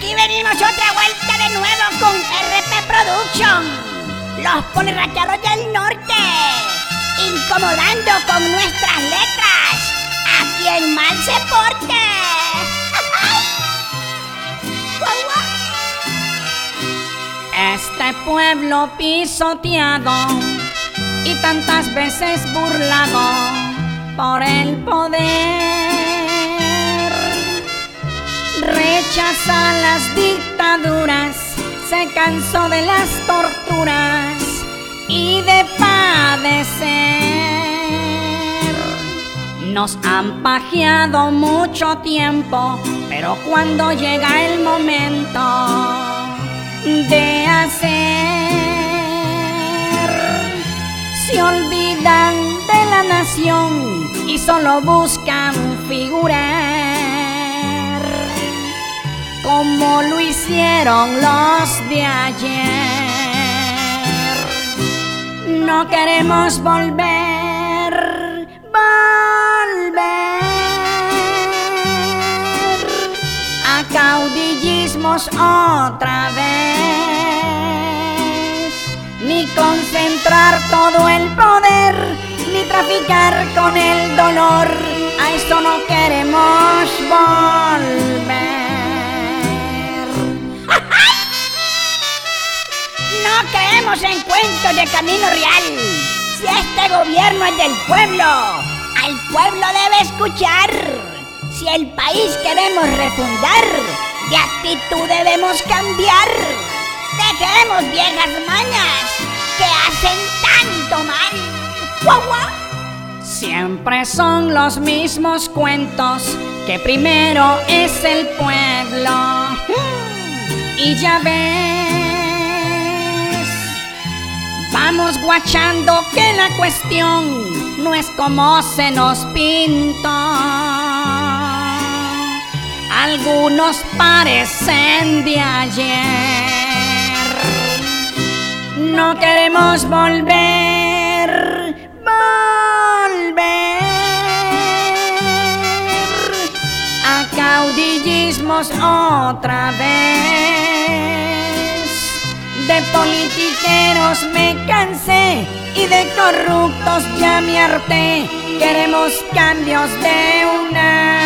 venimos otra vuelta de nuevo con RP Production, los polirrateados del norte, incomodando con nuestras letras a quien mal se porte. Este pueblo pisoteado y tantas veces burlado por el poder. Rechaza las dictaduras, se cansó de las torturas y de padecer. Nos han pajeado mucho tiempo, pero cuando llega el momento de hacer. Se olvidan de la nación y solo buscan figurar como lo hicieron los de ayer. No queremos volver, volver a caudillismos otra vez, ni concentrar todo el poder, ni traficar con el dolor, a eso no queremos Creemos en cuentos de camino real. Si este gobierno es del pueblo, al pueblo debe escuchar. Si el país queremos refundar, de actitud debemos cambiar. Dejemos viejas mañas que hacen tanto mal. ¡Guau, guau! Siempre son los mismos cuentos, que primero es el pueblo. Y ya ves, vamos guachando que la cuestión no es como se nos pinta. Algunos parecen de ayer. No queremos volver, volver a caudillismos otra vez. De politiqueros me cansé y de corruptos ya me harté. Queremos cambios de una